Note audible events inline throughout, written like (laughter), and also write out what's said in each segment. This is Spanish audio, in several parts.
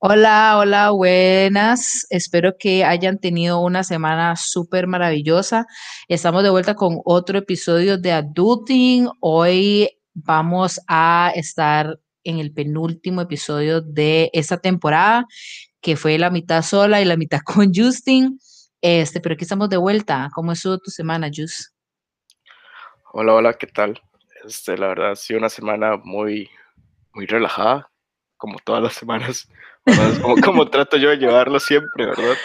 Hola, hola, buenas. Espero que hayan tenido una semana súper maravillosa. Estamos de vuelta con otro episodio de Adulting. Hoy vamos a estar en el penúltimo episodio de esta temporada, que fue la mitad sola y la mitad (laughs) con Justin. Este, pero aquí estamos de vuelta. ¿Cómo estuvo tu semana, Jus? Hola, hola, ¿qué tal? Este, la verdad, ha sido una semana muy, muy relajada, como todas las semanas. Como, como, (laughs) trato yo de llevarlo siempre, ¿verdad?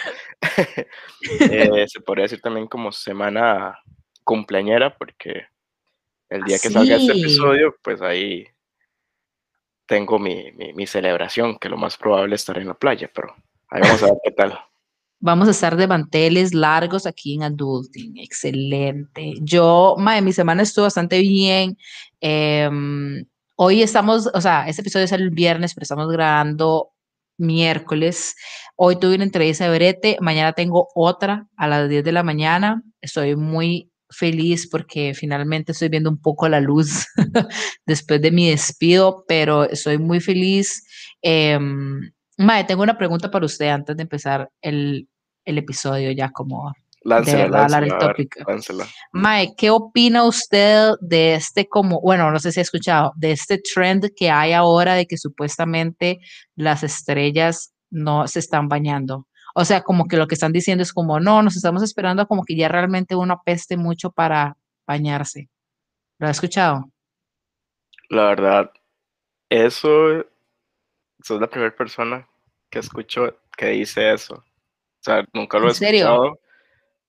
(laughs) Eh, se podría decir también como semana cumpleañera, porque el día que salga este episodio, pues ahí tengo mi, mi, mi, celebración, que lo más probable es estar en la playa, pero ahí vamos a ver qué tal. Vamos a estar de manteles largos aquí en Adulting. Excelente. Yo, madre, mi semana estuvo bastante bien. Em, hoy estamos, o sea, este episodio sale el viernes, pero estamos grabando miércoles. Hoy tuve una entrevista de brete, mañana tengo otra a las 10 de la mañana. Estoy muy feliz porque finalmente estoy viendo un poco la luz (laughs) después de mi despido, pero estoy muy feliz. Eh, Mae, tengo una pregunta para usted antes de empezar el, el episodio ya como Láncela, hablar el tópico. Mae, ¿qué opina usted de este como, bueno, no sé si ha escuchado, de este trend que hay ahora de que supuestamente las estrellas no se están bañando? O sea, como que lo que están diciendo es como, no, nos estamos esperando como que ya realmente uno apeste mucho para bañarse. ¿Lo ha escuchado? La verdad, eso, sos la primera persona que escucho que dice eso. O sea, nunca lo he escuchado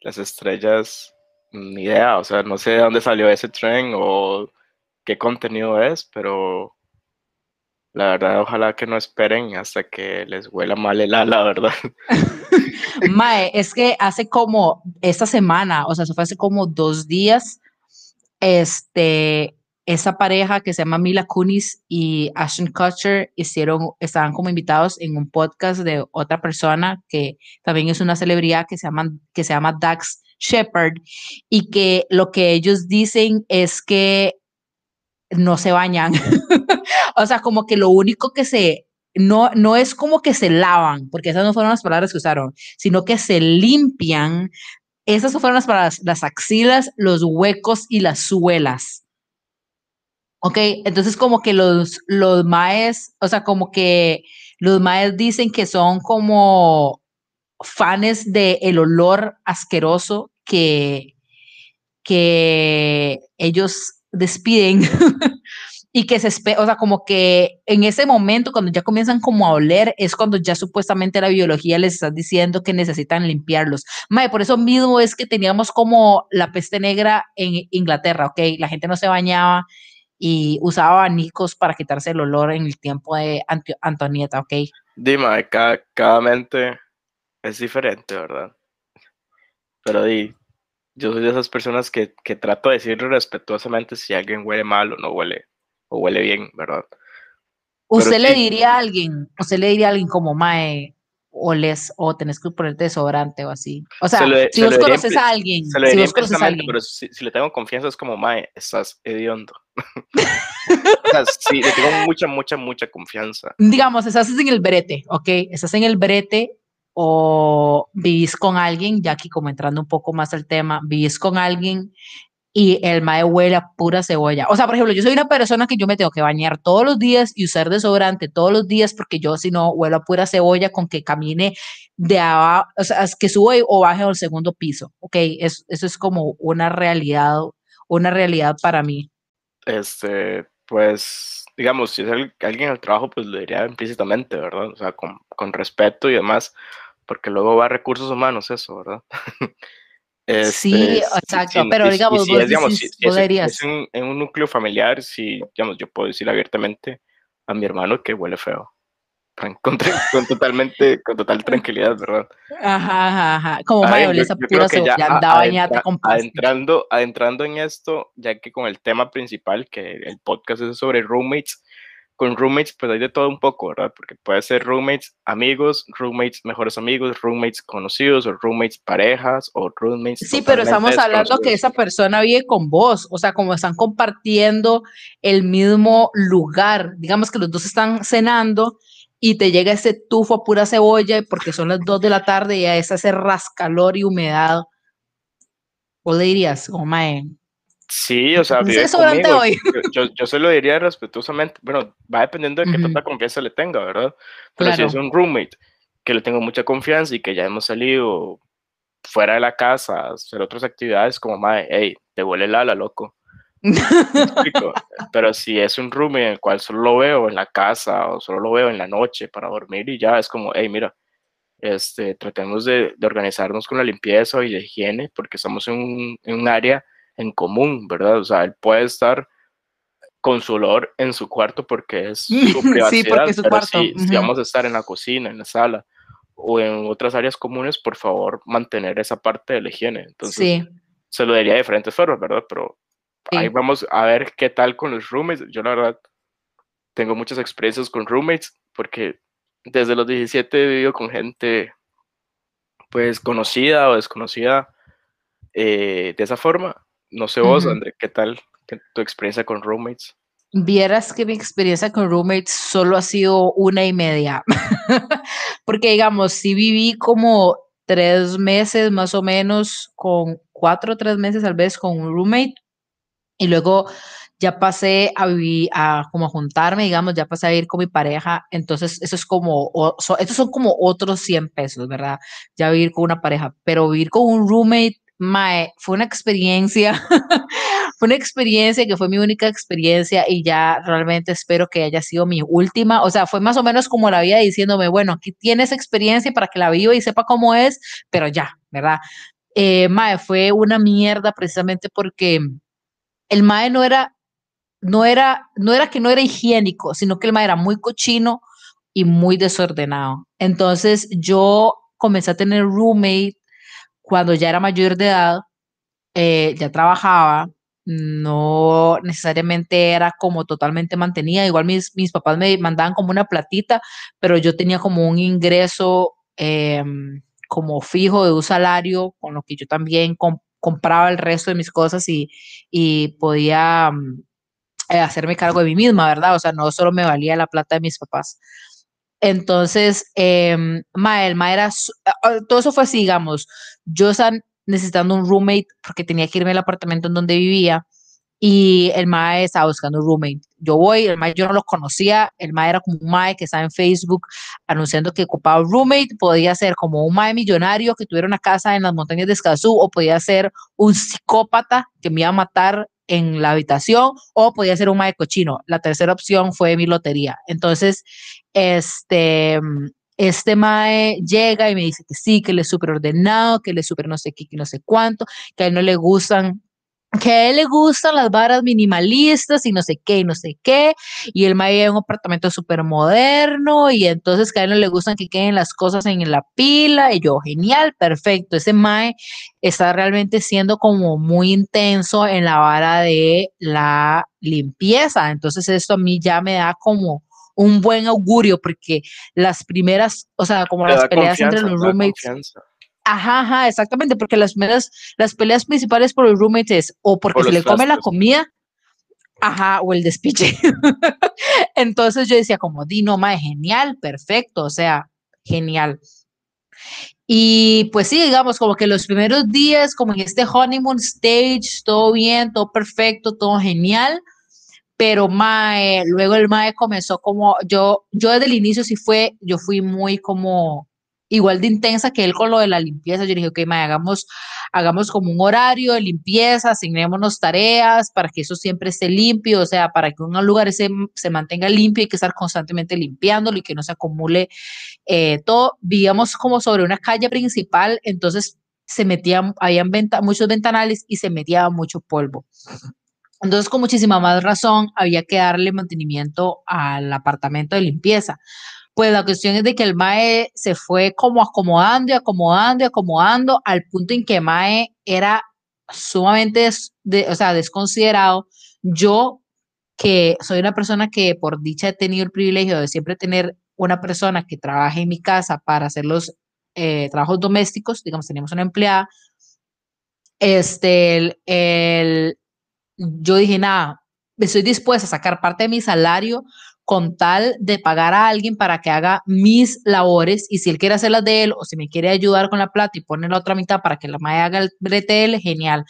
las estrellas, ni idea, o sea, no sé de dónde salió ese tren o qué contenido es, pero la verdad, ojalá que no esperen hasta que les huela mal el ala, (laughs) ¿verdad? (laughs) Mae, es que hace como esta semana, o sea, eso fue hace como dos días, este, esa pareja que se llama Mila Kunis y Ashton Kutcher hicieron, estaban como invitados en un podcast de otra persona que también es una celebridad que se llama, que se llama Dax Shepard y que lo que ellos dicen es que no se bañan. (laughs) o sea, como que lo único que se, no, no es como que se lavan, porque esas no fueron las palabras que usaron, sino que se limpian. Esas fueron las palabras, las axilas, los huecos y las suelas Ok, entonces como que los, los maes, o sea, como que los maes dicen que son como fans del el olor asqueroso que, que ellos despiden (laughs) y que se o sea, como que en ese momento cuando ya comienzan como a oler es cuando ya supuestamente la biología les está diciendo que necesitan limpiarlos. Mae, por eso mismo es que teníamos como la peste negra en Inglaterra, ok, la gente no se bañaba y usaba abanicos para quitarse el olor en el tiempo de Antonieta, ¿ok? Dime, cada, cada mente es diferente, ¿verdad? Pero di, yo soy de esas personas que, que trato de decir respetuosamente si alguien huele mal o no huele, o huele bien, ¿verdad? ¿Usted le diría a alguien, usted le diría a alguien como Mae, oles o tenés que ponerte desodorante o así. O sea, si vos conoces a alguien, si vos conoces a alguien. Pero si, le tengo confianza es como, mae, estás hediondo. (laughs) o sea, sí, le tengo mucha, mucha, mucha confianza. Digamos, estás en el brete, ¿ok? Estás en el brete o vivís con alguien, ya aquí como entrando un poco más al tema, vivís con alguien y el mae huele a pura cebolla. O sea, por ejemplo, yo soy una persona que yo me tengo que bañar todos los días y usar desodorante todos los días porque yo si no huelo a pura cebolla con que camine de abajo, o sea, que suba o baje al segundo piso, ¿ok? eso es como una realidad, una realidad para mí. Este, pues, digamos, si es alguien al trabajo, pues lo diría implícitamente, ¿verdad? O sea, con, con respeto y demás, porque luego va a recursos humanos eso, ¿verdad? (laughs) sí, este, exacto, pero digamos, vos digamos, podrías. en, un núcleo familiar, si, digamos, yo puedo decir abiertamente a mi hermano que huele feo. (laughs) Con, con, totalmente, con total tranquilidad, ¿verdad? Ajá, ajá, Como mayonesa pura ya anda con adentrando, adentrando en esto, ya que con el tema principal, que el podcast es sobre roommates, con roommates, pues hay de todo un poco, ¿verdad? Porque puede ser roommates amigos, roommates mejores amigos, roommates conocidos, o roommates parejas, o roommates. Sí, pero estamos hablando que esa persona vive con vos, o sea, como están compartiendo el mismo lugar, digamos que los dos están cenando y te llega ese tufo a pura cebolla porque son las 2 de la tarde y a ese hace rascalor y humedad. ¿O le dirías, mae? Sí, o sea, vive conmigo. Hoy? Yo, yo, se lo diría respetuosamente. Bueno, va dependiendo de qué tanta confianza le tenga, ¿verdad? Pero si es un roommate que le tengo mucha confianza y que ya hemos salido fuera de la casa a hacer otras actividades, como, mae, hey, te huele el ala, loco. (laughs) Pero si es un room en el cual solo lo veo en la casa o solo lo veo en la noche para dormir y ya es como, hey, mira, este, tratemos de, de organizarnos con la limpieza y la higiene porque estamos en un, en un, área en común, ¿verdad? O sea, él puede estar con su olor en su cuarto porque es (laughs) su privacidad, sí, porque es su pero cuarto. Si, si, vamos a estar en la cocina, en la sala o en otras áreas comunes, por favor, mantener esa parte de la higiene. Entonces, sí. se lo diría de diferentes formas, ¿verdad? Pero ahí vamos a ver qué tal con los roommates. Yo la verdad tengo muchas experiencias con roommates porque desde los 17 he vivido con gente pues conocida o desconocida eh, de esa forma. No sé vos, André, ¿qué tal tu experiencia con roommates? Vieras que mi experiencia con roommates solo ha sido una y media. (laughs) Porque digamos, si viví como tres meses más o menos con cuatro o tres meses tal vez con un roommate y luego ya pasé a vivir, a como a juntarme, digamos, ya pasé a ir con mi pareja, entonces eso es como, estos son como otros 100 pesos, ¿verdad? Ya vivir con una pareja, pero vivir con un roommate, mae, fue una experiencia, (laughs) fue una experiencia que fue mi única experiencia y ya realmente espero que haya sido mi última, o sea, fue más o menos como la vida diciéndome, bueno, aquí tienes experiencia para que la viva y sepa cómo es, pero ya, ¿verdad? Eh, mae, fue una mierda precisamente porque el mae no era, no era, no era que no era higiénico, sino que el mae era muy cochino y muy desordenado. Entonces yo comencé a tener roommate cuando ya era mayor de edad, eh, ya trabajaba, no necesariamente era como totalmente mantenida, igual mis, mis papás me mandaban como una platita, pero yo tenía como un ingreso em, como fijo de un salario, con lo que yo también compraba el resto de mis cosas y, y podía mm, eh, hacerme cargo de mí misma, ¿verdad? O sea, no solo me valía la plata de mis papás. Entonces, eh, ma, el ma era, todo eso fue así, digamos, yo estaba necesitando un roommate porque tenía que irme al apartamento en donde vivía y el mae estaba buscando un roommate. Yo voy, el mae yo no lo conocía, el mae era como un mae que estaba en Facebook anunciando que ocupaba un roommate, podía ser como un mae millonario que tuviera una casa en las montañas de Escazú o podía ser un psicópata que me iba a matar en la habitación o podía ser un mae cochino. La tercera opción fue mi lotería. Entonces, este, este mae llega y me dice que sí, que él es súper ordenado, que él es súper no sé qué, que no sé cuánto, que a él no le gustan que a él le gustan las varas minimalistas y no sé qué y no sé qué, y el mae en un apartamento súper moderno, y entonces que a él no le gustan que queden las cosas en la pila, y yo, genial, perfecto, ese mae está realmente siendo como muy intenso en la vara de la limpieza, entonces esto a mí ya me da como un buen augurio, porque las primeras, o sea, como las peleas entre los roommates Ajá, ajá, exactamente, porque las, las peleas principales por los roommates es o porque se le come la comida, ajá, o el despiche. (laughs) Entonces yo decía como, Dino, mae, genial, perfecto, o sea, genial. Y pues sí, digamos, como que los primeros días, como en este honeymoon stage, todo bien, todo perfecto, todo genial, pero mae, luego el mae comenzó como, yo, yo desde el inicio sí fue, yo fui muy como, igual de intensa que él con lo de la limpieza. Yo dije, ok, hagamos, hagamos como un horario de limpieza, asignémonos tareas para que eso siempre esté limpio, o sea, para que un lugar se, se mantenga limpio, hay que estar constantemente limpiándolo y que no se acumule eh, todo. Vivíamos como sobre una calle principal, entonces se metían, habían venta, muchos ventanales y se metía mucho polvo. Entonces, con muchísima más razón, había que darle mantenimiento al apartamento de limpieza pues la cuestión es de que el Mae se fue como acomodando y acomodando y acomodando al punto en que Mae era sumamente o sea, desconsiderado. Yo, que soy una persona que por dicha he tenido el privilegio de siempre tener una persona que trabaje en mi casa para hacer los eh, trabajos domésticos, digamos, tenemos una empleada, este, el, el, yo dije, nada, estoy dispuesta a sacar parte de mi salario con tal de pagar a alguien para que haga mis labores y si él quiere hacer las de él o si me quiere ayudar con la plata y pone la otra mitad para que la mae haga el brete genial.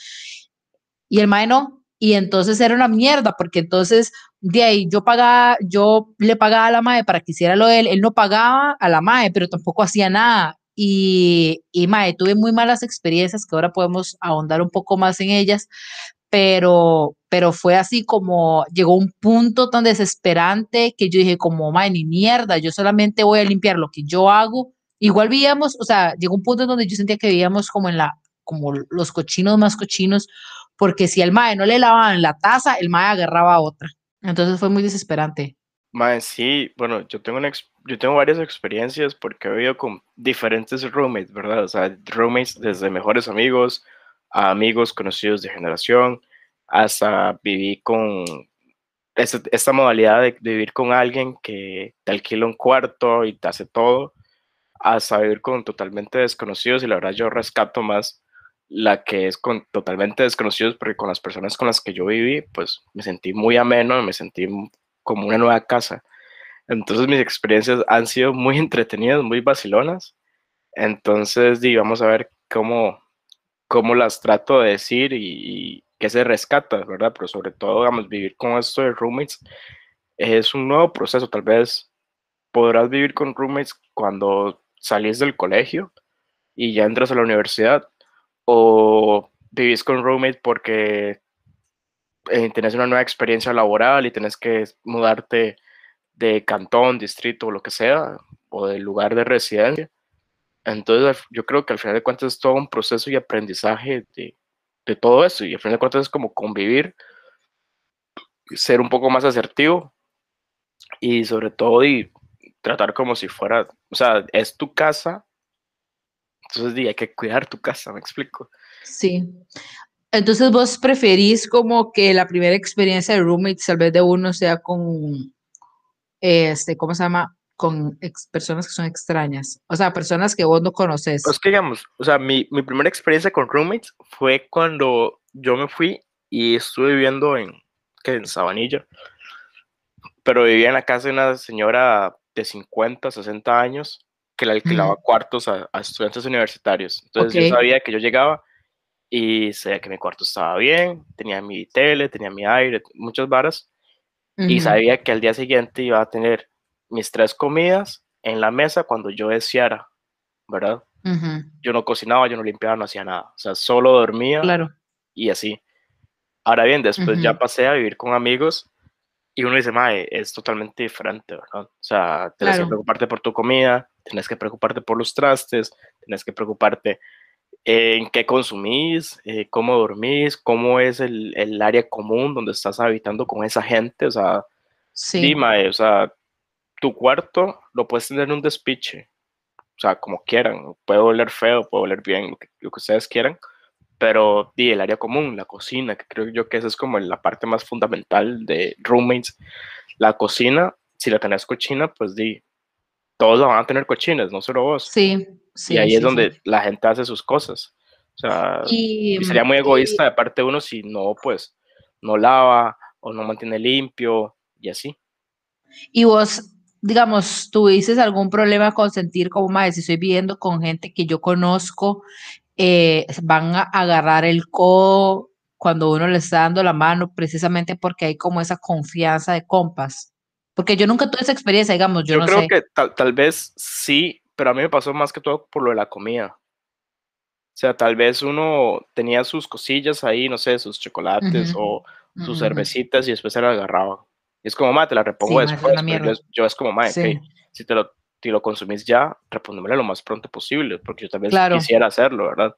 Y el mae no, y entonces era una mierda, porque entonces de ahí yo pagaba, yo le pagaba a la MAE para que hiciera lo de él, él no pagaba a la MAE, pero tampoco hacía nada. Y, y MAE, tuve muy malas experiencias que ahora podemos ahondar un poco más en ellas, pero, pero fue así como llegó un punto tan desesperante que yo dije como, MAE, ni mierda, yo solamente voy a limpiar lo que yo hago. Igual vivíamos, o sea, llegó un punto donde yo sentía que vivíamos como en la, como los cochinos más cochinos, porque si el mae no le lavaban la taza, el mae agarraba otra. Entonces fue muy desesperante. Mae, sí, bueno, yo tengo, una yo tengo varias experiencias porque he vivido con diferentes roommates, ¿verdad? O sea, roommates desde mejores amigos a amigos conocidos de generación, hasta viví con esta, modalidad de, vivir con alguien que te alquila un cuarto y te hace todo, hasta vivir con totalmente desconocidos y la verdad yo rescato más la que es con totalmente desconocidos, porque con las personas con las que yo viví, pues me sentí muy ameno, me sentí como una nueva casa. Entonces mis experiencias han sido muy (laughs) entretenidas, muy vacilonas. Entonces, di, vamos a ver cómo, cómo las trato de decir y, y qué se rescata, ¿verdad? Pero sobre todo, vamos, vivir con esto de roommates es un nuevo proceso. Tal vez podrás vivir con roommates cuando salís del colegio y ya entras a la universidad, o vivís con roommate porque eh, tenés una nueva experiencia laboral y tenés que mudarte de cantón, distrito o lo que sea, o del lugar de residencia. Entonces, yo creo que al final de cuentas es todo un proceso y aprendizaje de, de todo eso. Y al final de cuentas es como convivir, ser un poco más asertivo y sobre todo y tratar como si fuera, o sea, es tu casa, entonces hay que cuidar tu casa, me explico. Sí. Entonces vos preferís como que la primera experiencia de roommates tal vez de uno sea con, este, ¿cómo se llama? Con personas que son extrañas, o sea, personas que vos no conoces. Pues que digamos, o sea, mi, mi primera experiencia con roommates fue cuando yo me fui y estuve viviendo en, ¿qué? en Sabanilla, pero vivía en la casa de una señora de 50, 60 años que le alquilaba cuartos a, estudiantes universitarios. Entonces yo sabía que yo llegaba y sabía que mi cuarto estaba bien, tenía mi tele, tenía mi aire, muchas varas, y sabía que al día siguiente iba a tener mis tres comidas en la mesa cuando yo deseara, ¿verdad? Yo no cocinaba, yo no limpiaba, no hacía nada, o sea, solo dormía claro. y así. Ahora bien, después ya pasé a vivir con amigos y uno dice, mae, es totalmente diferente, ¿verdad? O sea, tienes que preocuparte por tu comida, tienes que preocuparte por los trastes, tienes que preocuparte en qué consumís, eh, cómo dormís, cómo es el, el, área común donde estás habitando con esa gente, o sea, sí. o sea, tu cuarto lo puedes tener en un despiche, o sea, como quieran, puede oler feo, puede oler bien, lo que, lo que ustedes quieran, pero di el área común, la cocina, que creo yo que esa es como la parte más fundamental de roommates, la cocina, si la tenés cochina, pues di, todos van a tener cochinas, no solo vos. Sí, sí. Y ahí es donde la gente hace sus cosas. O sea, y, sería muy egoísta de parte de uno si no, pues, no lava o no mantiene limpio y así. Y vos, digamos, tuviste algún problema con sentir como, más si estoy viviendo con gente que yo conozco, eh, van a agarrar el codo cuando uno le está dando la mano, precisamente porque hay como esa confianza de compas. Porque yo nunca tuve esa experiencia, digamos, yo, yo creo que tal, tal, vez sí, pero a mí me pasó más que todo por lo de la comida. O sea, tal vez uno tenía sus cosillas ahí, no sé, sus chocolates o sus cervecitas y después se las agarraba. Es como, ma, te la repongo después. Yo, es como, ma, si te lo, te lo consumís ya, repóndemelo lo más pronto posible, porque yo tal vez quisiera hacerlo, ¿verdad?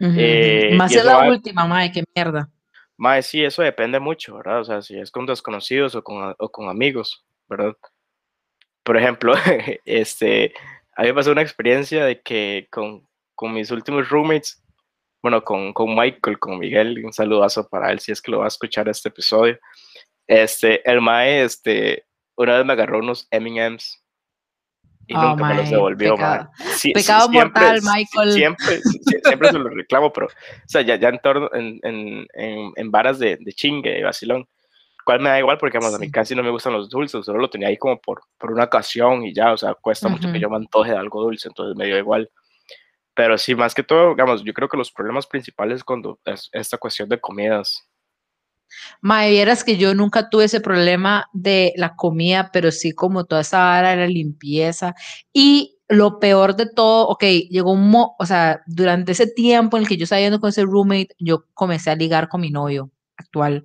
Eh, más es la última, ma, qué mierda. Ma, sí, eso depende mucho, ¿verdad? O sea, si es con desconocidos o con, o con amigos. ¿verdad? Por ejemplo, (laughs) este, a mí me pasó una experiencia de que con, con mis últimos roommates, bueno, con, con, Michael, con Miguel, un saludazo para él si es que lo va a escuchar este episodio. Este, el Mae, este, una vez me agarró unos M&M's y oh, nunca me los devolvió, pecado, pecado mortal, Michael. Siempre, (laughs) siempre se los reclamo, pero, o sea, ya, ya en, torno, en, en, en, varas de, de chingue, de vacilón. cual me da igual porque a mí casi no me gustan los dulces, solo lo tenía ahí como por, por una ocasión y ya, o sea, cuesta mucho que yo me antoje de algo dulce, entonces me dio igual. Pero sí, más que todo, digamos, yo creo que los problemas principales cuando es esta cuestión de comidas. Mae, vieras que yo nunca tuve ese problema de la comida, pero sí como toda esa área de la limpieza. Y lo peor de todo, ok, llegó un, mo o sea, durante ese tiempo en el que yo estaba yendo con ese roommate, yo comencé a ligar con mi novio actual.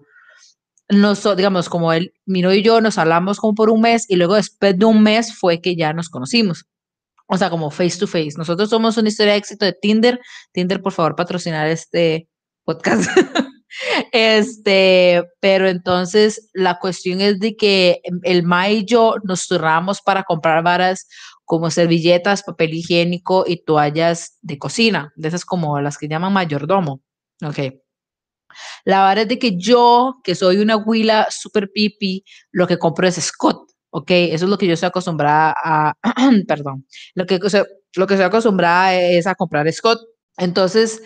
Nos, digamos, como él, mi novio y yo nos hablamos como por un mes y luego después de un mes fue que ya nos conocimos. O sea, como face to face. Nosotros somos una historia de éxito de Tinder. Tinder, por favor, patrocinar este podcast. (laughs) Este, pero entonces la cuestión es de que el Ma y yo nos turnábamos para comprar varas como servilletas, papel higiénico y toallas de cocina, de esas como las que llaman mayordomo. Ok. La verdad es de que yo, que soy una huila super pipi, lo que compro es Scott. Ok, eso es lo que yo estoy acostumbrada a, (clears throat) perdón, lo que, lo que estoy acostumbrada es a comprar Scott. Entonces,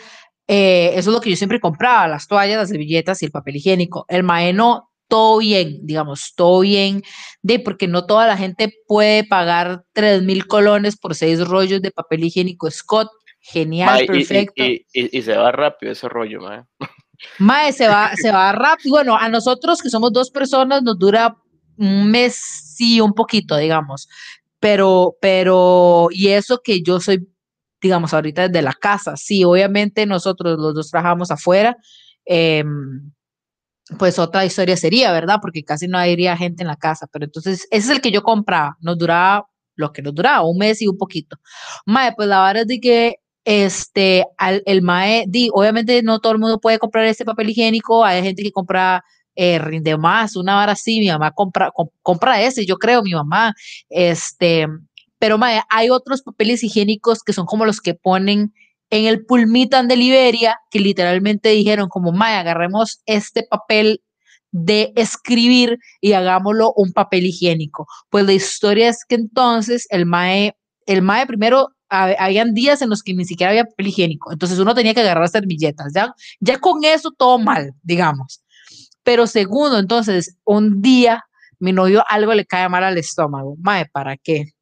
eh, eso es lo que yo siempre compraba, las toallas, las servilletas y el papel higiénico. El maeno, todo bien, digamos, todo bien, de porque no toda la gente puede pagar 3 mil colones por seis rollos de papel higiénico Scott. Genial, perfecto. Y, se va rápido ese rollo, mae. (laughs) Mae, se va, se va rápido. Bueno, a nosotros que somos dos personas nos dura un mes, sí, un poquito, digamos. Pero, pero, y eso que yo soy digamos, ahorita desde la casa. Sí, obviamente nosotros los dos trabajamos afuera, em, pues otra historia sería, ¿verdad? Porque casi no habría gente en la casa, pero entonces ese es el que yo compraba, nos duraba lo que nos duraba, un mes y un poquito. Mae, pues la verdad es de que este, al, el MAE, di, obviamente no todo el mundo puede comprar este papel higiénico, hay gente que compra eh, rinde más, una vara así, mi mamá compra, compra ese, yo creo, mi mamá, este, pero hay otros papeles higiénicos que son como los que ponen en el Pulmitan de Liberia, que literalmente dijeron como, Mae, agarremos este papel de escribir y hagámoslo un papel higiénico. Pues la historia es que entonces el MAE, el MAE primero, habían días en los que ni siquiera había papel higiénico, entonces uno tenía que agarrar servilletas, ya, ya con eso todo mal, digamos. Pero segundo, entonces, un día mi novio algo le cae mal al estómago. Mae, ¿para qué?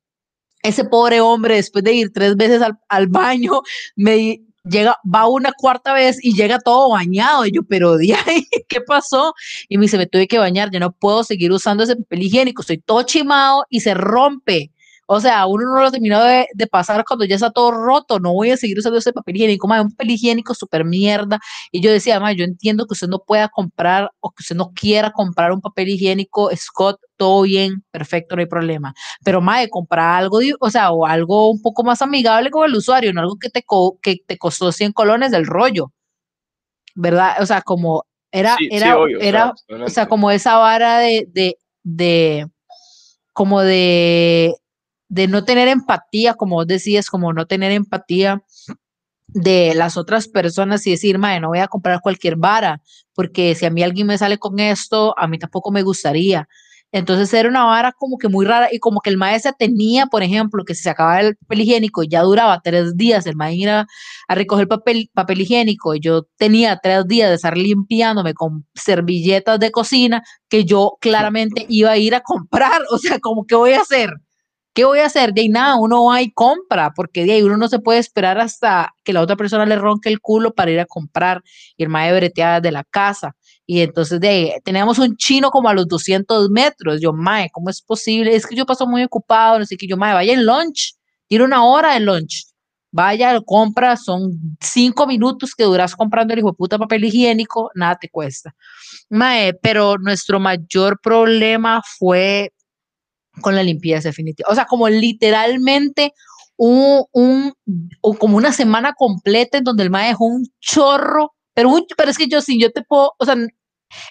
Ese pobre hombre, después de ir tres veces al, baño, me llega, va una cuarta vez y llega todo bañado. Y yo, pero de (laughs) ¿qué pasó? Y me dice, me tuve que bañar, ya no puedo seguir usando ese papel higiénico, estoy todo chimado y se rompe. O sea, uno no lo terminó de, de, pasar cuando ya está todo roto. No voy a seguir usando ese papel higiénico. Madre, un papel higiénico súper mierda. Y yo decía, madre, yo entiendo que usted no pueda comprar o que usted no quiera comprar un papel higiénico Scott, todo bien, perfecto, no hay problema. Pero, madre, comprar algo, o sea, o algo un poco más amigable con el usuario, no algo que te, que te costó 100 colones del rollo. ¿Verdad? O sea, como era, era, era, o sea, como esa vara de, de, de como de de no tener empatía, como vos decías, como no tener empatía de las otras personas y decir, madre, no voy a comprar cualquier vara, porque si a mí alguien me sale con esto, a mí tampoco me gustaría. Entonces era una vara como que muy rara y como que el maestro tenía, por ejemplo, que si se acababa el papel higiénico y ya duraba tres días, el maestro iba a recoger papel, papel higiénico y yo tenía tres días de estar limpiándome con servilletas de cocina que yo claramente iba a ir a comprar, (laughs) o sea, como que voy a hacer. ¿Qué voy a hacer? De ahí nada, uno va y compra, porque de ahí uno no se puede esperar hasta que la otra persona le ronque el culo para ir a comprar y el mae breteada de la casa. Y entonces de ahí teníamos un chino como a los 200 metros. Yo, mae, ¿cómo es posible? Es que yo paso muy ocupado, no sé qué. Yo, mae, vaya en lunch, tiene una hora de lunch. Vaya, compra, son cinco minutos que duras comprando el hijo de puta papel higiénico, nada te cuesta. Mae, pero nuestro mayor problema fue con la limpieza definitiva. O sea, como literalmente un, un, como una semana completa en donde el mae dejó un chorro, pero, pero es que yo sí, yo te puedo, o sea,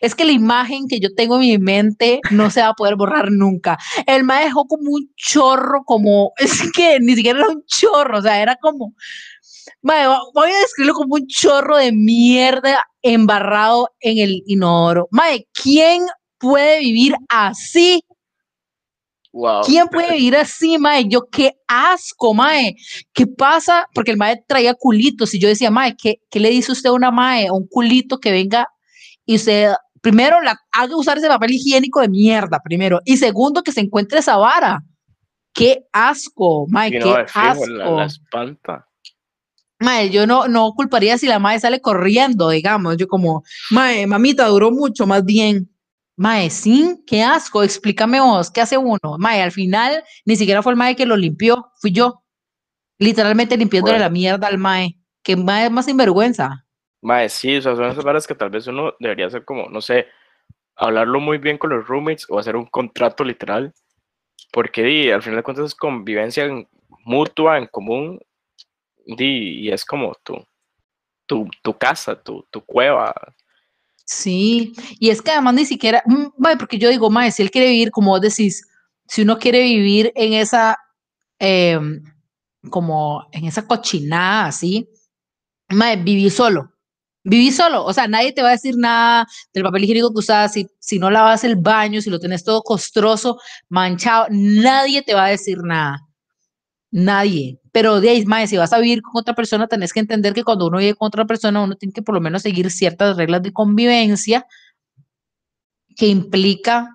es que la imagen que yo tengo en mi mente no se va a poder borrar nunca. El mae dejó como un chorro, como, (laughs) es que ni siquiera era un chorro, o sea, era como, voy a describirlo como un chorro de mierda embarrado en el inodoro. Mae, ¿quién puede vivir así ¿Quién puede (laughs) vivir así, mae? Yo, qué asco, mae. ¿Qué pasa? Porque el mae traía culitos y yo decía, mae, ¿qué, qué le dice usted a una mae? A un culito que venga y usted primero, la, haga usar ese papel higiénico de mierda, primero. Y segundo, que se encuentre esa vara. Qué asco, mae, qué asco. La, espanta. Mae, yo no, no culparía si la madre sale corriendo, digamos. Yo como, mae, mamita, duró mucho, más bien. Mae, sí, qué asco, explícame vos, ¿qué hace uno? Mae, al final ni siquiera fue el mae que lo limpió, fui yo. Literalmente limpiándole la mierda al mae. Que mae más sinvergüenza. Mae, sí, o sea, son esas varas que tal vez uno debería hacer como, no sé, hablarlo muy bien con los roommates o hacer un contrato literal. Porque al final de cuentas es convivencia mutua, en común, y es como tu, tu, tu casa, tu, tu cueva, Sí, y es que además ni siquiera, mm, porque yo digo, mae, si él quiere vivir, como vos decís, si uno quiere vivir en esa, em, como en esa cochinada así, mae, viví solo, viví solo, o sea, nadie te va a decir nada del papel higiénico que usas, si, si no lavas el baño, si lo tenés todo costroso, manchado, nadie te va a decir nada. Nadie. Pero de ahí, mae, si vas a vivir con otra persona, tenés que entender que cuando uno vive con otra persona, uno tiene que por lo menos seguir ciertas reglas de convivencia que implica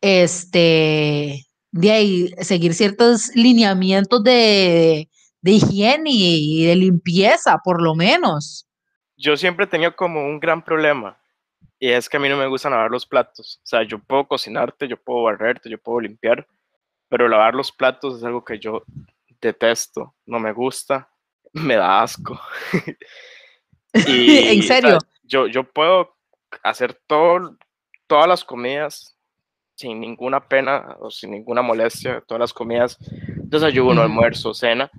este de ahí seguir ciertos lineamientos de, higiene y de limpieza, por lo menos. Yo siempre he tenido como un gran problema y es que a mí no me gusta lavar los platos. O sea, yo puedo cocinarte, yo puedo barrerte, yo puedo limpiar, pero lavar los platos es algo que yo detesto, no me gusta, (laughs) me da asco. (laughs) y, ¿En serio? yo, yo puedo hacer todo, todas las comidas sin ninguna pena o sin ninguna molestia, todas las comidas, desayuno, almuerzo, cena,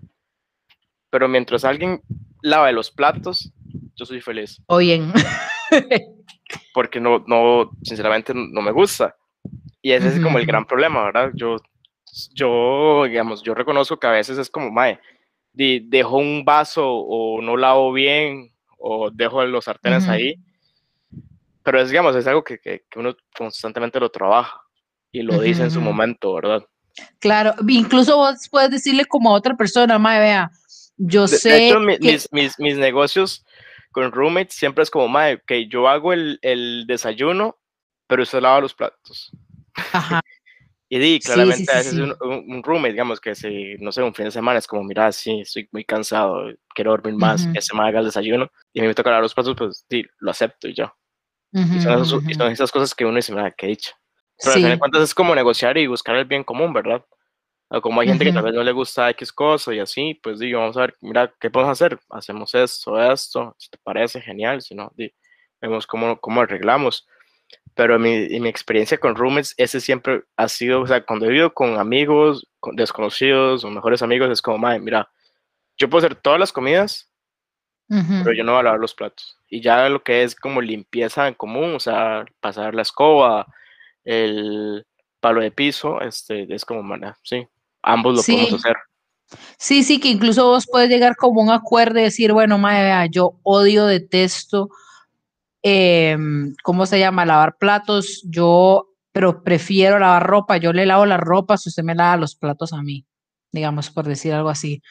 pero mientras alguien lave los platos, yo soy feliz. Oye. Porque no, no, sinceramente no me gusta. Y ese es como el gran problema, ¿verdad? Yo yo, digamos, yo reconozco que a veces es como, mae, dejo un vaso o no lavo bien o dejo los sartenes ahí, pero es, digamos, es algo que, que, uno constantemente lo trabaja y lo dice en su momento, ¿verdad? Claro, incluso vos puedes decirle como a otra persona, mae, vea, yo sé. De hecho, mis, mis, mis, negocios con roommates siempre es como, mae, que yo hago el, el desayuno, pero usted lava los platos. Ajá. Y di, claramente a veces Un, un, roommate, digamos, que si, no sé, un fin de semana es como, mira, sí, estoy muy cansado, quiero dormir más, que se me haga el desayuno, y me toca lavar los platos, pues sí, lo acepto y yo. y, son esas, cosas que uno dice, mira, qué dicho. Pero al final de cuentas es como negociar y buscar el bien común, ¿verdad? O como hay gente que tal vez no le gusta X cosa y así, pues digo, vamos a ver, mira, ¿qué podemos hacer? Hacemos esto, esto, si te parece genial, si no, di, vemos cómo, cómo arreglamos pero en mi, en mi, experiencia con roommates, ese siempre ha sido, o sea, cuando he vivido con amigos, con desconocidos o mejores amigos, es como, madre, mira, yo puedo hacer todas las comidas, pero yo no voy a lavar los platos. Y ya lo que es como limpieza en común, o sea, pasar la escoba, el palo de piso, este, es como, mana, sí, ambos lo podemos hacer. Sí, sí, que incluso vos puedes llegar como un acuerdo y decir, bueno, madre, yo odio, detesto Em, ¿cómo se llama? Lavar platos, yo, pero prefiero lavar ropa, yo le lavo la ropa si usted me lava los platos a mí, digamos, por decir algo así.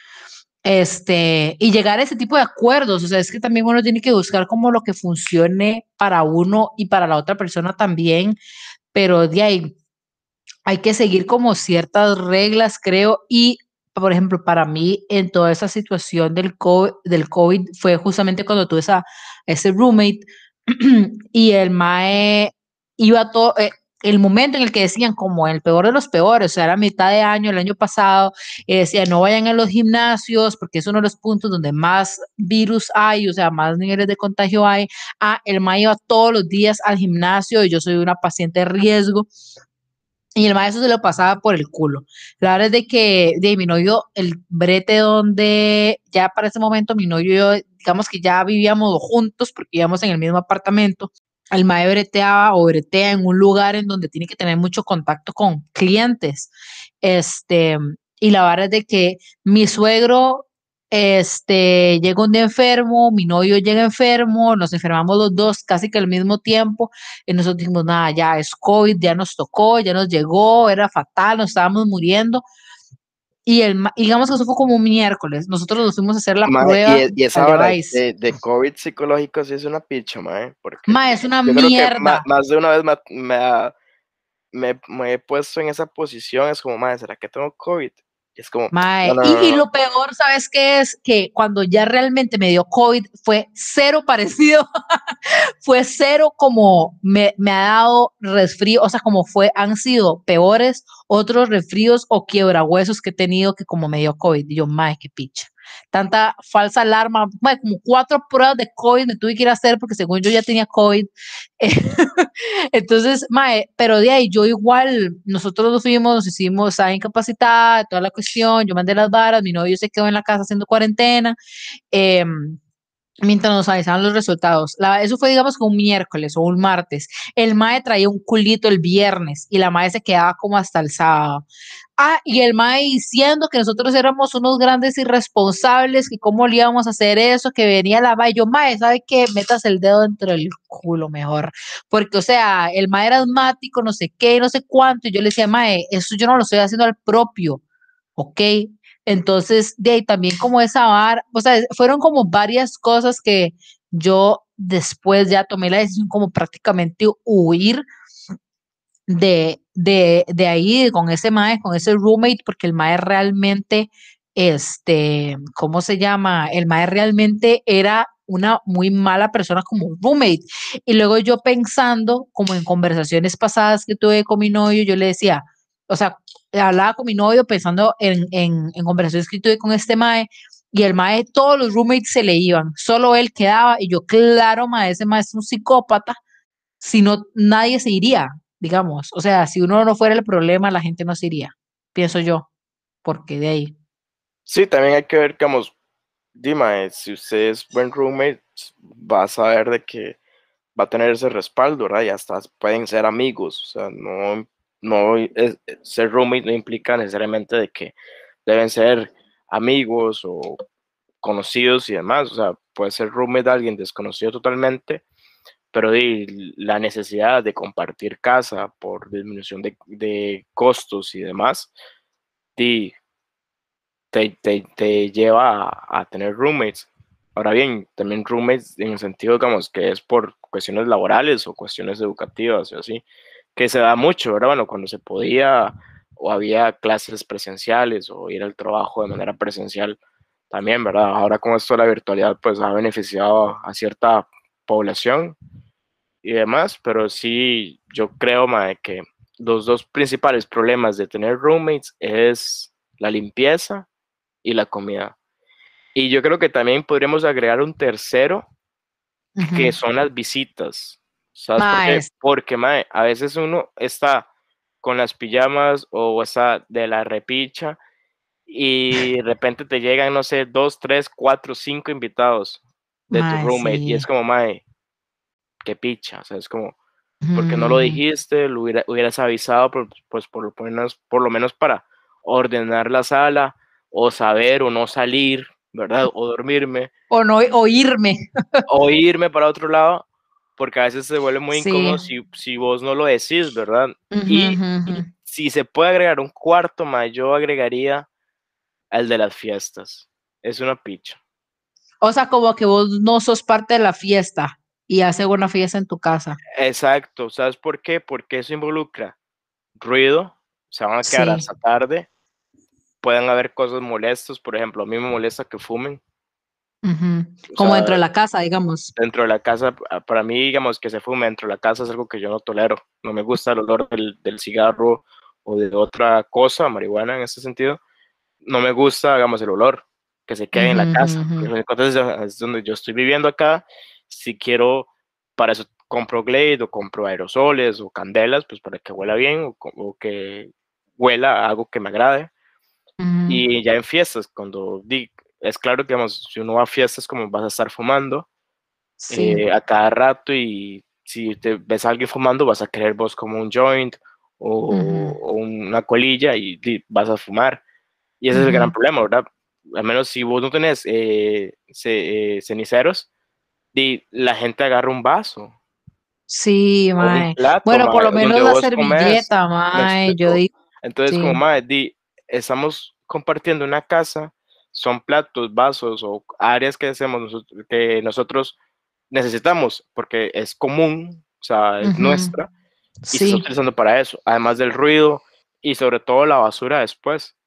Este, y llegar a ese tipo de acuerdos, o sea, es que también uno tiene que buscar como lo que funcione para uno y para la otra persona también, pero de ahí hay que seguir como ciertas reglas, creo, y por ejemplo, para mí en toda esa situación del COVID, del COVID fue justamente cuando tuve esa, ese roommate, (clears throat) y el MAE iba todo, eh, el momento en el que decían como el peor de los peores, o sea, era mitad de año, el año pasado, decían no vayan a los gimnasios porque es uno de los puntos donde más virus hay, o sea, más niveles de contagio hay. Ah, el MAE iba todos los días al gimnasio y yo soy una paciente de riesgo. Y el maestro se lo pasaba por el culo. La verdad es de que de mi novio, el brete donde ya para ese momento mi novio y yo, digamos que ya vivíamos juntos porque vivíamos en el mismo apartamento. El maestro breteaba o bretea en un lugar en donde tiene que tener mucho contacto con clientes. Este, y la verdad es de que mi suegro este, llega un día enfermo, mi novio llega enfermo, nos enfermamos los dos casi que al mismo tiempo, y nosotros dijimos, nada, ya es COVID, ya nos tocó, ya nos llegó, era fatal, nos estábamos muriendo. y el, digamos que eso fue como un miércoles. Nosotros nos fuimos a hacer la prueba. Y, y esa hora de, de, COVID psicológico sí es una picha, mae. Porque ma, es una mierda. más, de una vez me, me, me, he puesto en esa posición. Es como, mae, ¿será que tengo COVID? Es como. y, lo peor, ¿sabes qué es? Que cuando ya realmente me dio COVID fue cero parecido. (laughs) fue cero como me, me, ha dado resfrío, o sea, como fue, han sido peores otros resfríos o quiebrahuesos que he tenido que como me dio COVID. Y yo, mae, qué picha tanta falsa alarma, como cuatro pruebas de COVID me tuve que ir a hacer porque según yo ya tenía COVID. (laughs) Entonces, mae, pero de ahí yo igual, nosotros nos fuimos, nos hicimos, estaba incapacitada, toda la cuestión, yo mandé las varas, mi novio se quedó en la casa haciendo cuarentena. Eh, mientras nos avisaban los resultados. La, eso fue, digamos, como un miércoles o un martes. El MAE traía un culito el viernes y la MAE se quedaba como hasta el sábado. Ah, y el MAE diciendo que nosotros éramos unos grandes irresponsables, que cómo le íbamos a hacer eso, que venía la MAE. Yo, MAE, ¿sabe qué? Metas el dedo dentro del culo mejor. Porque, o sea, el MAE era asmático, no sé qué, no sé cuánto. Y yo le decía, MAE, eso yo no lo estoy haciendo al propio. ¿Ok? Entonces, de ahí también como esa vara, o sea, fueron como varias cosas que yo después ya tomé la decisión como prácticamente huir de, de, de ahí con ese mae, con ese roommate, porque el mae realmente, este, ¿cómo se llama? El mae realmente era una muy mala persona como roommate. Y luego yo pensando, como en conversaciones pasadas que tuve con mi novio, yo le decía, o sea, hablaba con mi novio pensando en, en, en conversaciones que tuve con este mae, y el mae, todos los roommates se le iban, solo él quedaba, y yo, claro, mae, ese mae es un psicópata, si no, nadie se iría, digamos, o sea, si uno no fuera el problema, la gente no se iría, pienso yo, porque de ahí. Sí, también hay que ver, digamos, Dima, si usted es buen roommate, va a saber de que va a tener ese respaldo, ¿verdad? Y hasta pueden ser amigos, o sea, no no ser roommate no implica necesariamente de que deben ser amigos o conocidos y demás, o sea, puede ser roommate de alguien desconocido totalmente, pero la necesidad de compartir casa por disminución de, costos y demás, te, te, lleva a, a, tener roommates. Ahora bien, también roommates en el sentido, digamos, que es por cuestiones laborales o cuestiones educativas o así, que se da mucho, ¿verdad? Bueno, cuando se podía o había clases presenciales o ir al trabajo de manera presencial también, ¿verdad? Ahora con esto de la virtualidad, pues ha beneficiado a cierta población y demás, pero sí, yo creo, mae, que los dos principales problemas de tener roommates es la limpieza y la comida. Y yo creo que también podríamos agregar un tercero, que son las visitas. ¿Sabes por qué? Porque, a veces uno está con las pijamas o está de la repicha y de repente te llegan, no sé, dos, tres, cuatro, cinco invitados de tu roommate y es como, mae, qué picha, o sea, es como, porque no lo dijiste, lo hubieras avisado, pues por lo, menos, por lo menos para ordenar la sala o saber o no salir, ¿verdad? (laughs) O dormirme. O no oírme. (laughs) O irme para otro lado porque a veces se vuelve muy incómodo si, si, vos no lo decís, ¿verdad? y, si se puede agregar un cuarto más, yo agregaría el de las fiestas. Es una picha. O sea, como que vos no sos parte de la fiesta y hace una fiesta en tu casa. Exacto, ¿sabes por qué? Porque eso involucra ruido, se van a quedar hasta tarde, pueden haber cosas molestas, por ejemplo, a mí me molesta que fumen, como dentro de la casa, digamos. Dentro de la casa, ah, para mí, digamos, que se fume dentro de la casa es algo que yo no tolero. No me gusta el olor del, del cigarro o de otra cosa, marihuana en ese sentido. No me gusta, digamos, el olor que se quede en la casa. Entonces, es donde yo estoy viviendo acá. Si quiero, para eso compro Glade o compro aerosoles o candelas, pues para que huela bien o, que huela algo que me agrade. Y ya en fiestas, cuando es claro que, digamos, si uno va a fiestas, como vas a estar fumando eh, a cada rato y si te ves a alguien fumando, vas a querer vos como un joint o, una colilla y, vas a fumar. Y ese es el gran problema, ¿verdad? Al menos si vos no tenés eh, eh, ceniceros, y la gente agarra un vaso. Sí, mae. bueno, por lo menos la servilleta, mae. Yo digo. Entonces, como mae, di, estamos compartiendo una casa, son platos, vasos o áreas que, hacemos que nosotros necesitamos porque es común, o sea, es nuestra, y se está utilizando para eso, además del ruido y sobre todo la basura después.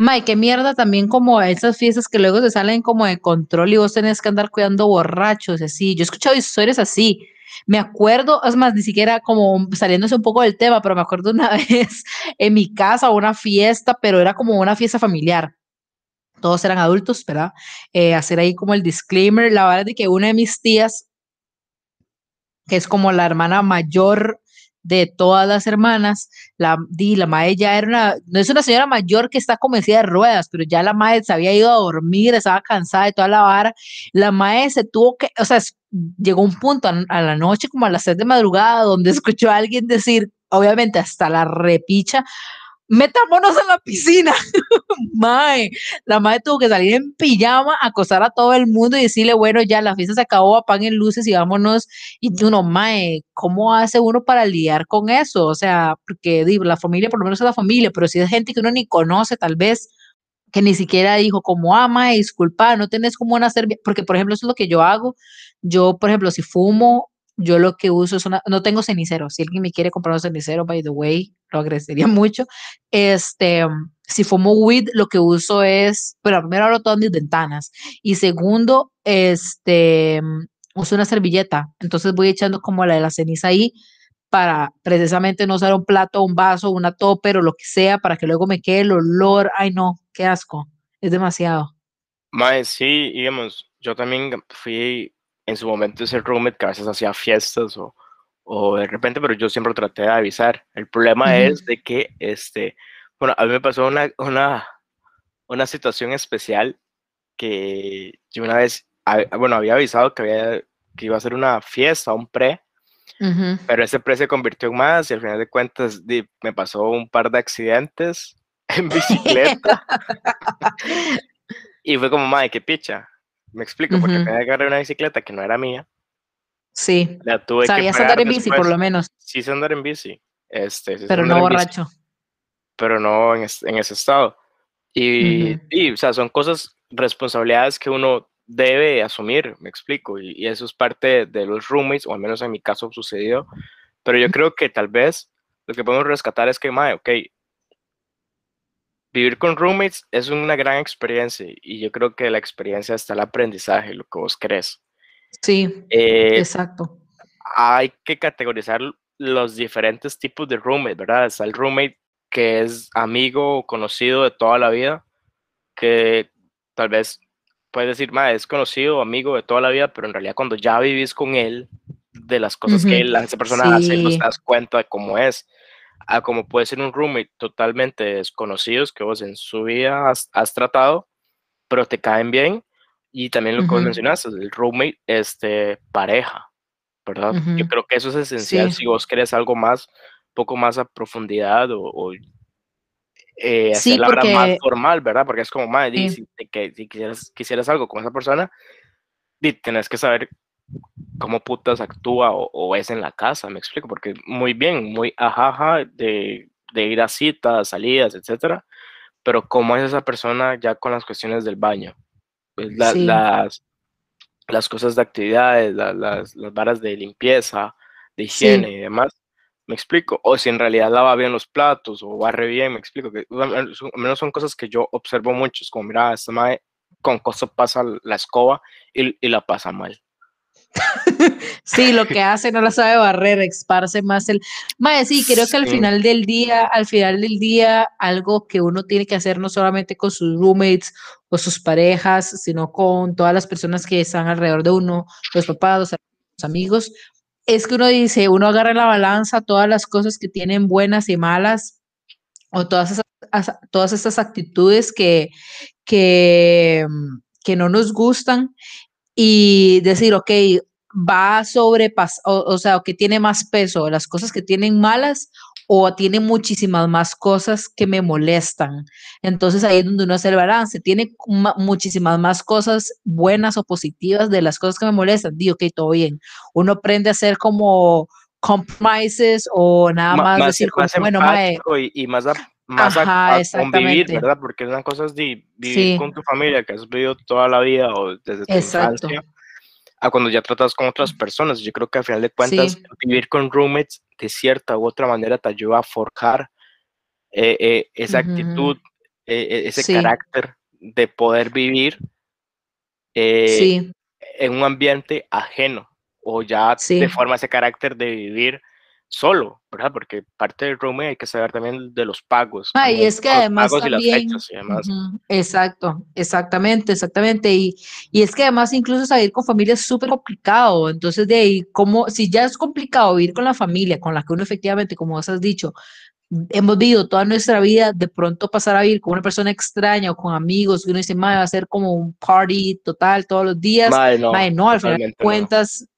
May, qué mierda también como esas fiestas que luego se salen como de control y vos tenés que andar cuidando borrachos, así. Yo he escuchado historias así. Me acuerdo, es más, ni siquiera como saliéndose un poco del tema, pero me acuerdo una (laughs) vez en mi casa una fiesta, pero era como una fiesta familiar. Todos eran adultos, ¿verdad? Eh, hacer ahí como el disclaimer. La verdad es de que una de mis tías, que es como la hermana mayor de todas las hermanas, la, di, la madre ya era una, no es una señora mayor que está convencida de ruedas, pero ya la madre se había ido a dormir, estaba cansada de toda la vara, la madre se tuvo que, o sea, llegó un punto a, la noche como a las 6 de madrugada donde (laughs) escuchó a alguien decir, obviamente hasta la repicha, metámonos en la piscina. (laughs) mae, la madre tuvo que salir en pijama, acosar a todo el mundo y decirle, bueno, ya la fiesta se acabó, apaguen luces y vámonos. Y uno, mae, ¿cómo hace uno para lidiar con eso? O sea, porque digo, la familia por lo menos es la familia, pero si es gente que uno ni conoce, tal vez que ni siquiera dijo como ah, disculpa, no tenés como una servilleta, porque por ejemplo eso es lo que yo hago, yo por ejemplo si fumo, yo lo que uso es una, no tengo cenicero, si alguien me quiere comprar un cenicero, by the way, lo agradecería (laughs) mucho. Este, si fumo weed, lo que uso es, pero primero abro todas mis ventanas y segundo, este, uso una servilleta. Entonces voy echando como la de la ceniza ahí para precisamente no usar un plato, un vaso, una topper o lo que sea para que luego me quede el olor. Ay, no, qué asco. Es demasiado. Mae, sí, digamos, yo también fui en su momento ese roommate que a veces hacía fiestas o, o de repente, pero yo siempre traté de avisar. El problema es de que, este, bueno, a mí me pasó una, una, una situación especial que yo una vez, bueno, había avisado que, había, que iba a ser una fiesta, un pre, pero ese pre se convirtió en más y al final de cuentas me pasó un par de accidentes (laughs) en bicicleta. (laughs) y fue como, madre, qué picha. Me explico, porque me agarré una bicicleta que no era mía Sí. La tuve Sabías andar en bici, por lo menos. Sí, sé andar en bici. Este, pero no borracho. pero no en, en, ese estado. Y, y, o sea, son cosas, responsabilidades que uno debe asumir, me explico. Y, eso es parte de los roommates, o al menos en mi caso sucedió. Pero yo creo que tal vez lo que podemos rescatar es que, mae, ok, vivir con roommates es una gran experiencia y yo creo que la experiencia está el aprendizaje, lo que vos crees. Sí, eh, exacto. Hay que categorizar los diferentes tipos de roommate, ¿verdad? Está el roommate que es amigo o conocido de toda la vida, que tal vez puedes decir, ma, es conocido o amigo de toda la vida, pero en realidad cuando ya vivís con él, de las cosas que él, esa persona hace, no te das cuenta de cómo es. A como puede ser un roommate totalmente desconocidos que vos en su vida has, has tratado, pero te caen bien y también lo que vos mencionaste, el roommate, este, pareja, ¿verdad? Yo creo que eso es esencial si vos querés algo más, poco más a profundidad o, o eh, sí, porque... más formal, ¿verdad? Porque es como, madre, si, si, quisieras, quisieras algo con esa persona, tenés que saber cómo putas actúa o, es en la casa, me explico, porque muy bien, muy ajaja de, de ir a citas, salidas, etcétera, pero cómo es esa persona ya con las cuestiones del baño, pues, las, las cosas de actividades, las, las varas de limpieza, de higiene y demás. Me explico. O si en realidad lava bien los platos o barre bien, me explico. Que al menos son cosas que yo observo mucho. Es como, mira, esta madre con cosas pasa la escoba y, y la pasa mal. Sí, lo que hace no la sabe barrer, esparce más el. Mae, sí, creo que al final del día, al final del día, algo que uno tiene que hacer no solamente con sus roommates o sus parejas, sino con todas las personas que están alrededor de uno, los papás, los amigos, es que uno dice, uno agarra la balanza todas las cosas que tienen buenas y malas, o todas esas, todas estas actitudes que, que, que no nos gustan y decir, ok, va a sobrepasar, o, sea, o que tiene más peso, las cosas que tienen malas o tiene muchísimas más cosas que me molestan. Entonces ahí es donde uno hace el balance. Tiene muchísimas más cosas buenas o positivas de las cosas que me molestan. Digo, ok, todo bien. Uno aprende a hacer como compromises o nada más, decir, bueno, y, más, más a, convivir, ¿verdad? Porque una cosa es de vivir con tu familia que has vivido toda la vida o desde tu infancia, a cuando ya tratas con otras personas. Yo creo que al final de cuentas, vivir con roommates de cierta u otra manera te ayuda a forjar eh, eh, esa actitud, eh, ese carácter de poder vivir en un ambiente ajeno o ya de forma ese carácter de vivir solo, ¿verdad? Porque parte del rooming hay que saber también de los pagos. Ah, y es que además también, exacto, exactamente, exactamente, y, y, es que además incluso salir con familia es súper complicado, entonces de ahí, como, si ya es complicado vivir con la familia, con la que uno efectivamente, como vos has dicho, hemos vivido toda nuestra vida, de pronto pasar a vivir con una persona extraña o con amigos, que uno dice, va a ser como un party total todos los días, no, no, al final de cuentas,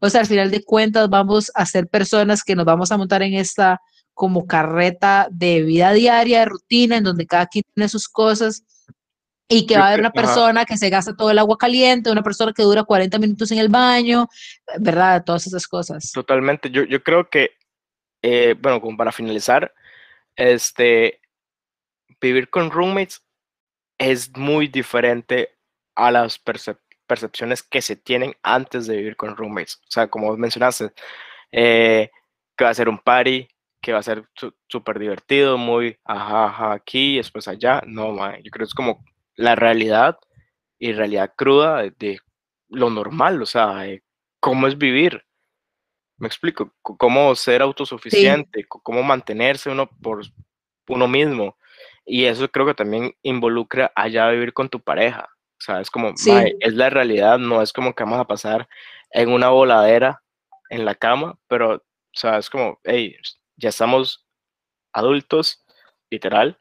o sea, al final de cuentas vamos a ser personas que nos vamos a montar en esta como carreta de vida diaria, de rutina, en donde cada quien tiene sus cosas y que va a haber una persona que se gasta todo el agua caliente, una persona que dura 40 minutos en el baño, ¿verdad? Todas esas cosas. Totalmente. Yo, yo creo que, eh, bueno, como para finalizar, este, vivir con roommates es muy diferente a las percepciones percepciones que se tienen antes de vivir con roommates. O sea, como mencionaste, eh, que va a ser un party, que va a ser súper divertido, muy ajá, aquí y después allá. No, yo creo que es como la realidad y realidad cruda de, lo normal, o sea, cómo es vivir. Me explico, cómo ser autosuficiente, cómo mantenerse uno por uno mismo. Y eso creo que también involucra allá vivir con tu pareja. Sea, es como, es la realidad, no es como que vamos a pasar en una voladera en la cama, pero, o sea, es como, hey, ya estamos adultos, literal,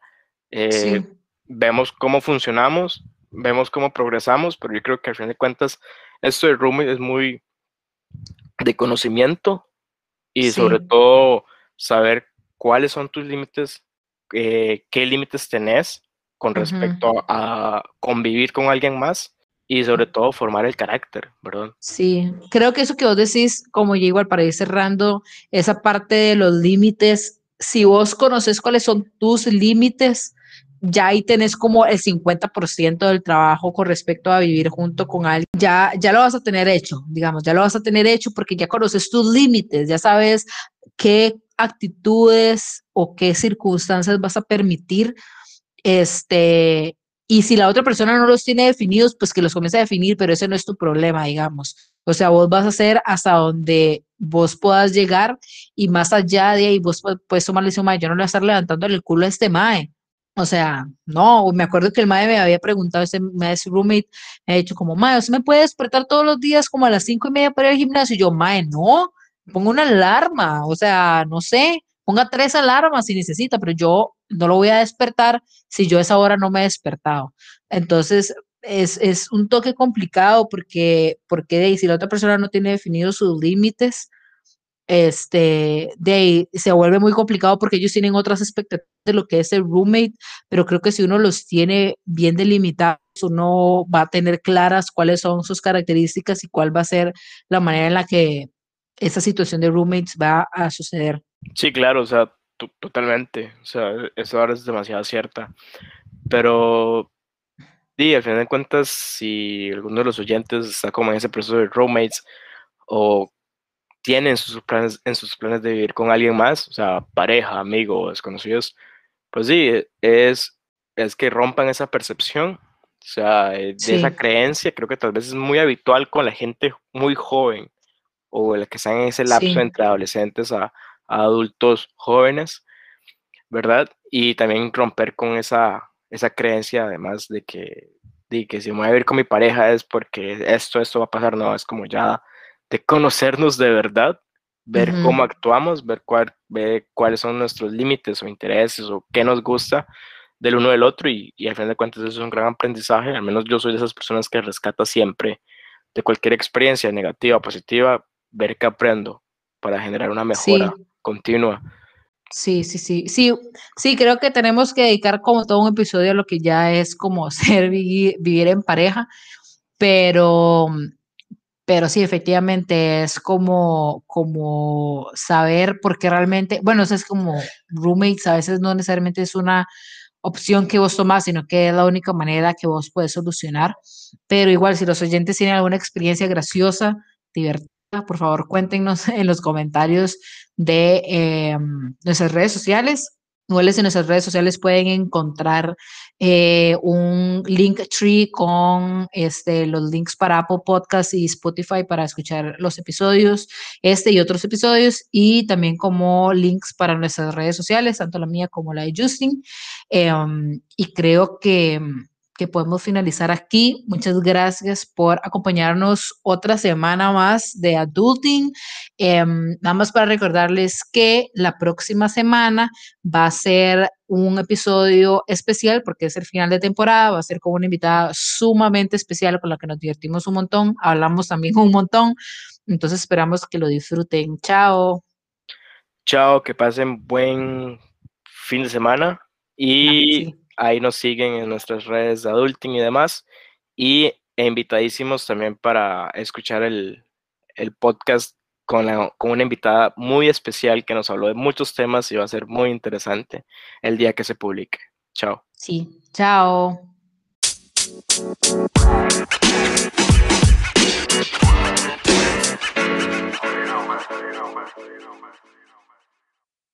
eh, vemos cómo funcionamos, vemos cómo progresamos, pero yo creo que al fin de cuentas, esto de roommate es muy de conocimiento y sobre todo saber cuáles son tus límites, eh, qué límites tenés con respecto a convivir con alguien más y sobre todo formar el carácter, ¿verdad? Sí, creo que eso que vos decís, como ya igual para ir cerrando, esa parte de los límites, si vos conoces cuáles son tus límites, ya ahí tenés como el 50% del trabajo con respecto a vivir junto con alguien. Ya, ya lo vas a tener hecho, digamos, ya lo vas a tener hecho porque ya conoces tus límites, ya sabes qué actitudes o qué circunstancias vas a permitir este, y si la otra persona no los tiene definidos, pues que los comience a definir, pero ese no es tu problema, digamos. O sea, vos vas a hacer hasta donde vos puedas llegar y más allá de ahí vos puedes tomar la decisión, yo no le voy a estar levantando el culo a este mae. O sea, no, me acuerdo que el mae me había preguntado, ese, ese roommate me ha dicho como, mae, ¿usted me puede despertar todos los días como a las cinco y media para ir al gimnasio? Y yo, mae, no, pongo una alarma, o sea, no sé, ponga tres alarmas si necesita, pero yo no lo voy a despertar si yo a esa hora no me he despertado. Entonces, es, es un toque complicado porque, porque si la otra persona no tiene definidos sus límites, este, se vuelve muy complicado porque ellos tienen otras expectativas de lo que es el roommate, pero creo que si uno los tiene bien delimitados, uno va a tener claras cuáles son sus características y cuál va a ser la manera en la que esa situación de roommates va a suceder. Sí, claro, o sea, totalmente. O sea, eso ahora es demasiado cierta. Pero, sí, al final de cuentas, si alguno de los oyentes está como en ese proceso de roommates o tienen sus planes, en sus planes de vivir con alguien más, o sea, pareja, amigo, desconocidos, pues sí, es, es que rompan esa percepción, o sea, de esa creencia, creo que tal vez es muy habitual con la gente muy joven o la que están en ese lapso entre adolescentes a, adultos jóvenes, ¿verdad? Y también romper con esa, esa creencia, además de que, de que si me voy a vivir con mi pareja es porque esto, esto va a pasar, no, es como ya de conocernos de verdad, ver cómo actuamos, ver, cuál, ver cuáles son nuestros límites o intereses o qué nos gusta del uno del otro y, y al fin de cuentas eso es un gran aprendizaje, al menos yo soy de esas personas que rescata siempre de cualquier experiencia negativa o positiva, ver qué aprendo para generar una mejora continua. Sí, sí, sí, sí, sí, creo que tenemos que dedicar como todo un episodio a lo que ya es como (laughs) ser vivir, en pareja, pero pero sí, efectivamente es como, como saber por qué realmente, bueno, eso es como roommates, a veces no necesariamente es una opción que vos tomás, sino que es la única manera que vos puedes solucionar. Pero igual, si los oyentes tienen alguna experiencia graciosa, divertida, por favor cuéntenos (laughs) en los comentarios de eh, nuestras redes sociales. Igual en nuestras redes sociales pueden encontrar eh, un link tree con este, los links para Apple Podcast y Spotify para escuchar los episodios, este y otros episodios, y también como links para nuestras redes sociales, tanto la mía como la de Justin. Em, y creo que que podemos finalizar aquí. Muchas gracias por acompañarnos otra semana más de Adulting. Em, nada más para recordarles que la próxima semana va a ser un episodio especial porque es el final de temporada, va a ser con una invitada sumamente especial con la que nos divertimos un montón, hablamos también un montón, entonces esperamos que lo disfruten. Chao. Chao, que pasen buen fin de semana y... Ahí nos siguen en nuestras redes de Adulting y demás. Y invitadísimos también para escuchar el, podcast con, con, una invitada muy especial que nos habló de muchos temas y va a ser muy interesante el día que se publique. Chao. Sí, chao.